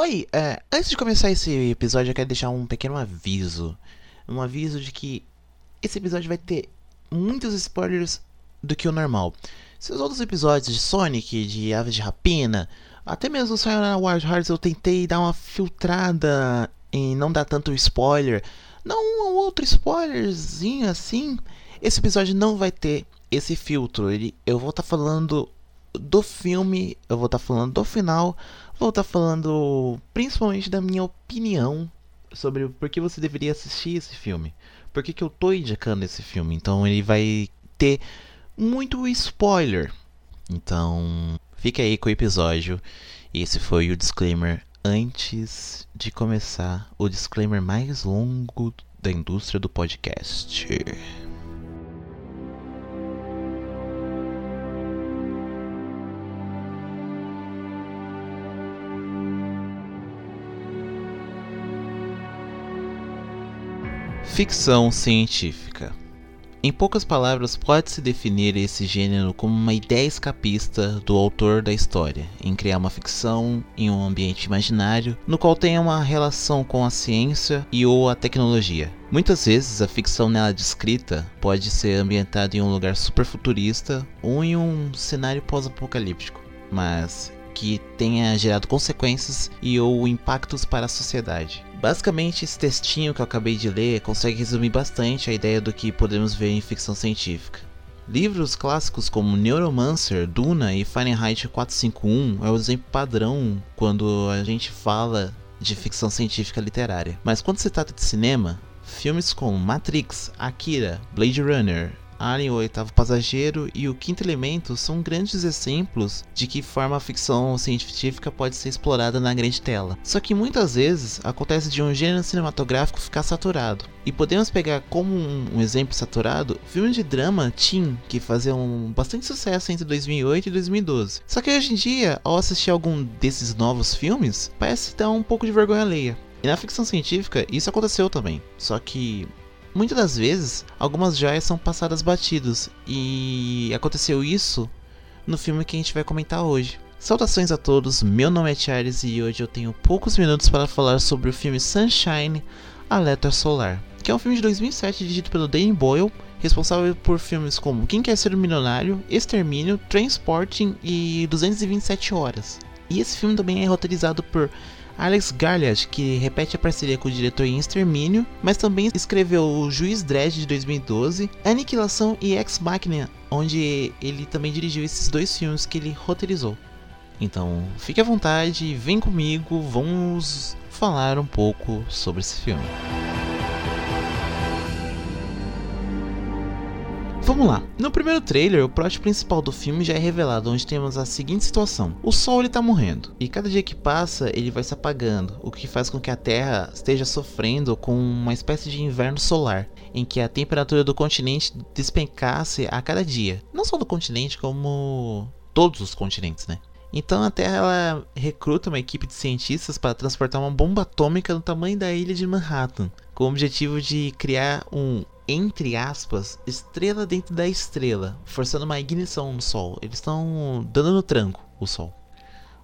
Oi, é, antes de começar esse episódio, eu quero deixar um pequeno aviso. Um aviso de que esse episódio vai ter muitos spoilers do que o normal. Se os outros episódios de Sonic, de Aves de Rapina, até mesmo o Sayonara Wild Hearts eu tentei dar uma filtrada em não dar tanto spoiler. Não um outro spoilerzinho assim. Esse episódio não vai ter esse filtro. Ele, eu vou estar tá falando do filme, eu vou estar tá falando do final, vou estar tá falando principalmente da minha opinião sobre por que você deveria assistir esse filme. Por que, que eu tô indicando esse filme. Então ele vai ter muito spoiler. Então, fica aí com o episódio. Esse foi o disclaimer antes de começar o disclaimer mais longo da indústria do podcast. Ficção científica. Em poucas palavras, pode-se definir esse gênero como uma ideia escapista do autor da história, em criar uma ficção em um ambiente imaginário, no qual tenha uma relação com a ciência e ou a tecnologia. Muitas vezes a ficção nela descrita pode ser ambientada em um lugar superfuturista ou em um cenário pós-apocalíptico, mas que tenha gerado consequências e ou impactos para a sociedade. Basicamente, esse textinho que eu acabei de ler consegue resumir bastante a ideia do que podemos ver em ficção científica. Livros clássicos como Neuromancer, Duna e Fahrenheit 451 é o exemplo padrão quando a gente fala de ficção científica literária. Mas quando se trata de cinema, filmes como Matrix, Akira, Blade Runner, Alien, o Oitavo Passageiro e o Quinto Elemento são grandes exemplos de que forma a ficção científica pode ser explorada na grande tela. Só que muitas vezes acontece de um gênero cinematográfico ficar saturado. E podemos pegar como um, exemplo saturado filmes de drama teen que faziam bastante sucesso entre 2008 e 2012. Só que hoje em dia, ao assistir algum desses novos filmes, parece dar um pouco de vergonha alheia. E na ficção científica isso aconteceu também. Só que Muitas das vezes, algumas joias são passadas batidos, e aconteceu isso no filme que a gente vai comentar hoje. Saudações a todos, meu nome é Charles e hoje eu tenho poucos minutos para falar sobre o filme Sunshine, Alerta Solar, que é um filme de 2007 dirigido pelo Danny Boyle, responsável por filmes como Quem Quer Ser Milionário, Extermínio, Transporting e 227 Horas. E esse filme também é roteirizado por Alex Garland, que repete a parceria com o diretor em Extermínio, mas também escreveu O Juiz Dredd de 2012, Aniquilação e Ex Machina, onde ele também dirigiu esses dois filmes que ele roteirizou. Então, fique à vontade, vem comigo, vamos falar um pouco sobre esse filme. Vamos lá. No primeiro trailer, o plot principal do filme já é revelado, onde temos a seguinte situação: o Sol ele tá morrendo e cada dia que passa ele vai se apagando, o que faz com que a Terra esteja sofrendo com uma espécie de inverno solar, em que a temperatura do continente despencasse a cada dia. Não só do continente, como todos os continentes, né? Então a Terra ela recruta uma equipe de cientistas para transportar uma bomba atômica do tamanho da ilha de Manhattan, com o objetivo de criar um entre aspas, estrela dentro da estrela, forçando uma ignição no Sol. Eles estão dando no tranco o Sol.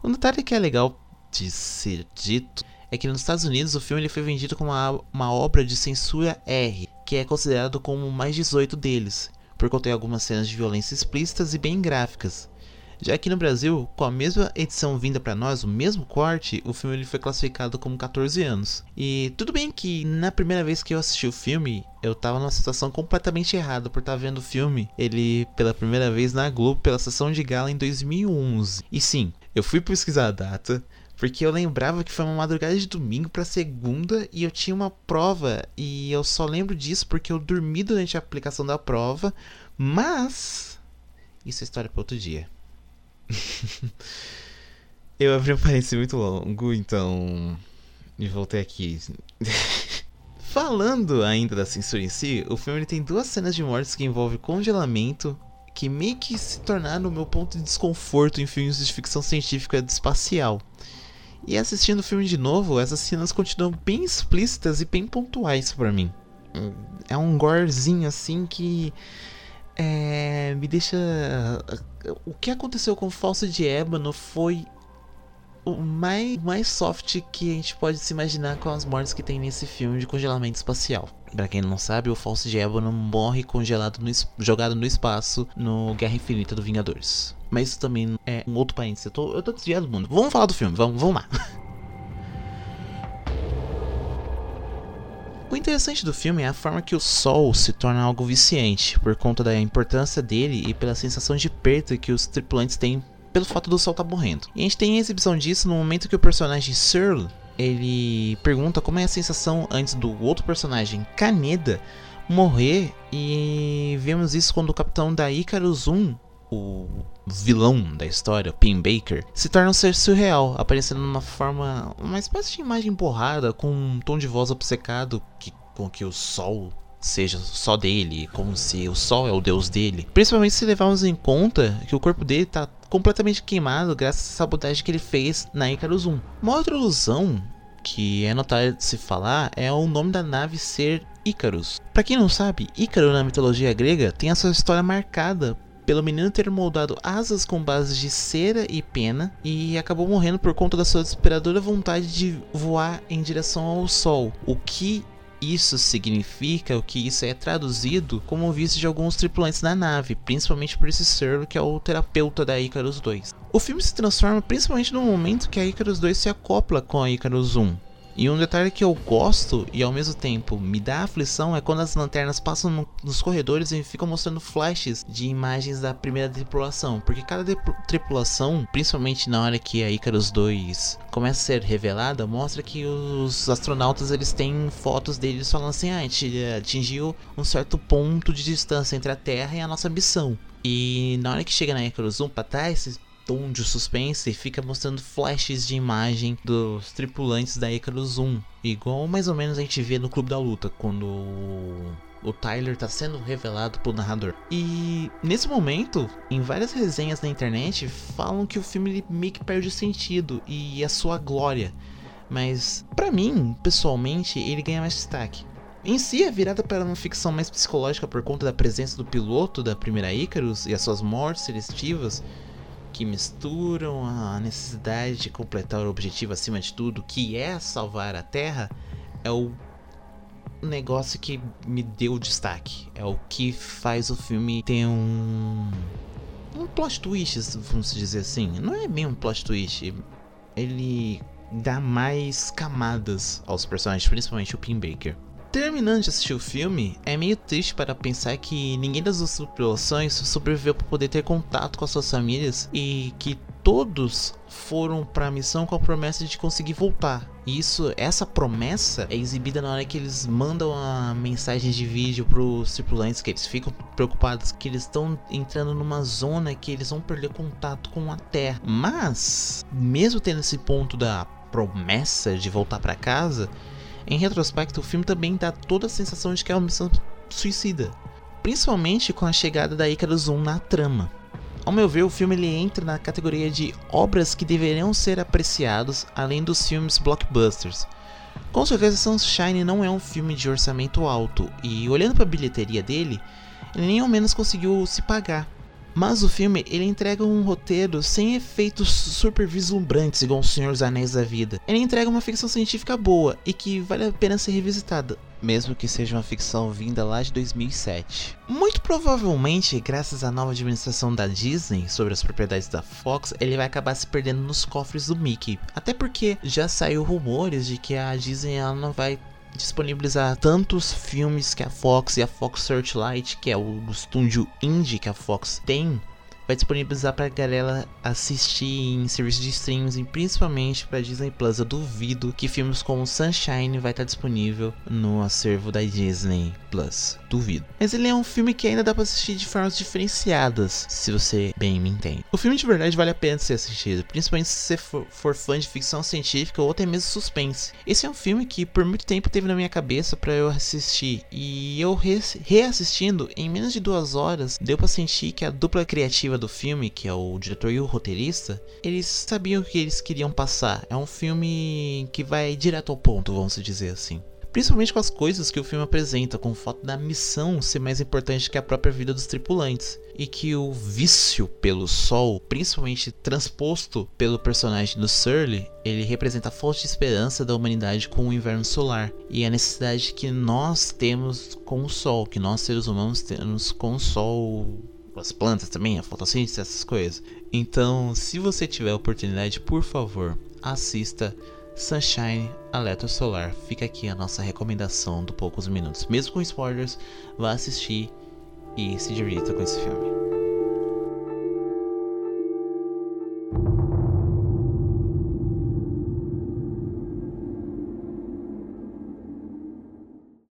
Um detalhe que é legal de ser dito é que nos Estados Unidos o filme ele foi vendido como uma, uma obra de censura R, que é considerado como mais 18 deles, por conter algumas cenas de violência explícitas e bem gráficas. Já aqui no Brasil, com a mesma edição vinda para nós, o mesmo corte, o filme ele foi classificado como 14 anos. E tudo bem que na primeira vez que eu assisti o filme, eu tava numa situação completamente errada por estar tá vendo o filme, ele pela primeira vez na Globo pela sessão de gala em 2011. E sim, eu fui pesquisar a data, porque eu lembrava que foi uma madrugada de domingo para segunda e eu tinha uma prova e eu só lembro disso porque eu dormi durante a aplicação da prova, mas isso é história para outro dia. eu abri um parênteses muito longo, então. E voltei aqui. Falando ainda da censura em si, o filme tem duas cenas de mortes que envolvem congelamento, que meio que se tornaram o meu ponto de desconforto em filmes de ficção científica espacial. E assistindo o filme de novo, essas cenas continuam bem explícitas e bem pontuais para mim. É um gorezinho assim que é, me deixa. O que aconteceu com o Falso de Ébano foi o mais, mais soft que a gente pode se imaginar com as mortes que tem nesse filme de congelamento espacial. Pra quem não sabe, o Falso de Ébano morre congelado no, jogado no espaço no Guerra Infinita do Vingadores. Mas isso também é um outro parênteses. Eu tô, eu tô desviado do mundo. Vamos falar do filme, vamos, vamos lá. O interessante do filme é a forma que o Sol se torna algo viciante, por conta da importância dele e pela sensação de perda que os tripulantes têm pelo fato do Sol estar tá morrendo. E a gente tem a exibição disso no momento que o personagem Searle ele pergunta como é a sensação antes do outro personagem, Kaneda, morrer e vemos isso quando o capitão da Icarus 1, o vilão da história, Pim Baker, se torna um ser surreal, aparecendo numa forma, uma espécie de imagem borrada com um tom de voz obcecado que, com que o sol seja só dele, como se o sol é o deus dele. Principalmente se levarmos em conta que o corpo dele está completamente queimado graças à sabotagem que ele fez na Icarus 1. Uma outra ilusão que é notável de se falar é o nome da nave ser Icarus. Para quem não sabe, Ícaro na mitologia grega tem a sua história marcada pelo menino ter moldado asas com bases de cera e pena e acabou morrendo por conta da sua desesperadora vontade de voar em direção ao sol, o que isso significa, o que isso é traduzido como visto de alguns tripulantes da nave, principalmente por esse Serlo que é o terapeuta da Icarus 2. O filme se transforma principalmente no momento que a Icarus 2 se acopla com a Icarus 1. E um detalhe que eu gosto e ao mesmo tempo me dá aflição é quando as lanternas passam no, nos corredores e ficam mostrando flashes de imagens da primeira tripulação. Porque cada tripulação, principalmente na hora que a Icarus 2 começa a ser revelada, mostra que os astronautas eles têm fotos deles falando assim: ah, a gente atingiu um certo ponto de distância entre a Terra e a nossa missão. E na hora que chega na Icarus 1 para trás, tom de suspense e fica mostrando flashes de imagem dos tripulantes da Icarus 1. Igual mais ou menos a gente vê no Clube da Luta, quando o Tyler está sendo revelado pelo narrador. E nesse momento, em várias resenhas na internet, falam que o filme meio que perde sentido e a sua glória. Mas, para mim, pessoalmente, ele ganha mais destaque. Em si, é virada para uma ficção mais psicológica por conta da presença do piloto da primeira Icarus e as suas mortes seletivas, que misturam a necessidade de completar o objetivo acima de tudo, que é salvar a Terra, é o negócio que me deu destaque. É o que faz o filme ter um. Um plot twist, vamos dizer assim. Não é bem um plot twist. Ele dá mais camadas aos personagens, principalmente o Pim Baker. Terminando de assistir o filme, é meio triste para pensar que ninguém das duas tripulações sobreviveu para poder ter contato com as suas famílias e que todos foram para a missão com a promessa de conseguir voltar. E isso, essa promessa é exibida na hora que eles mandam a mensagem de vídeo para os tripulantes, que eles ficam preocupados que eles estão entrando numa zona que eles vão perder contato com a Terra. Mas, mesmo tendo esse ponto da promessa de voltar para casa, em retrospecto, o filme também dá toda a sensação de que é uma missão suicida, principalmente com a chegada da Icarus 1 na trama. Ao meu ver, o filme ele entra na categoria de obras que deveriam ser apreciados além dos filmes blockbusters. Com certeza, Sunshine não é um filme de orçamento alto e, olhando para a bilheteria dele, ele nem ao menos conseguiu se pagar. Mas o filme ele entrega um roteiro sem efeitos super vislumbrantes igual o Senhor dos Anéis da vida. Ele entrega uma ficção científica boa e que vale a pena ser revisitada, mesmo que seja uma ficção vinda lá de 2007. Muito provavelmente, graças à nova administração da Disney sobre as propriedades da Fox, ele vai acabar se perdendo nos cofres do Mickey. Até porque já saiu rumores de que a Disney não vai disponibilizar tantos filmes que a Fox e a Fox Searchlight, que é o estúdio indie que a Fox tem, vai disponibilizar pra galera assistir em serviços de streams e principalmente pra Disney Plus. Eu duvido que filmes como Sunshine vai estar disponível no acervo da Disney Plus. Duvido. Mas ele é um filme que ainda dá pra assistir de formas diferenciadas, se você bem me entende. O filme de verdade vale a pena ser assistido, principalmente se você for, for fã de ficção científica ou até mesmo suspense. Esse é um filme que por muito tempo teve na minha cabeça para eu assistir e eu re reassistindo em menos de duas horas deu pra sentir que a dupla criativa do filme, que é o diretor e o roteirista, eles sabiam o que eles queriam passar. É um filme que vai direto ao ponto, vamos dizer assim. principalmente com as coisas que o filme apresenta, com o fato da missão ser mais importante que a própria vida dos tripulantes. E que o vício pelo sol, principalmente transposto pelo personagem do Surly, ele representa a falta de esperança da humanidade com o inverno solar e a necessidade que nós temos com o sol, que nós seres humanos temos com o sol as plantas também, a fotossíntese, essas coisas. Então, se você tiver oportunidade, por favor, assista Sunshine Alerta Solar. Fica aqui a nossa recomendação do poucos minutos. Mesmo com spoilers, vá assistir e se divirta com esse filme.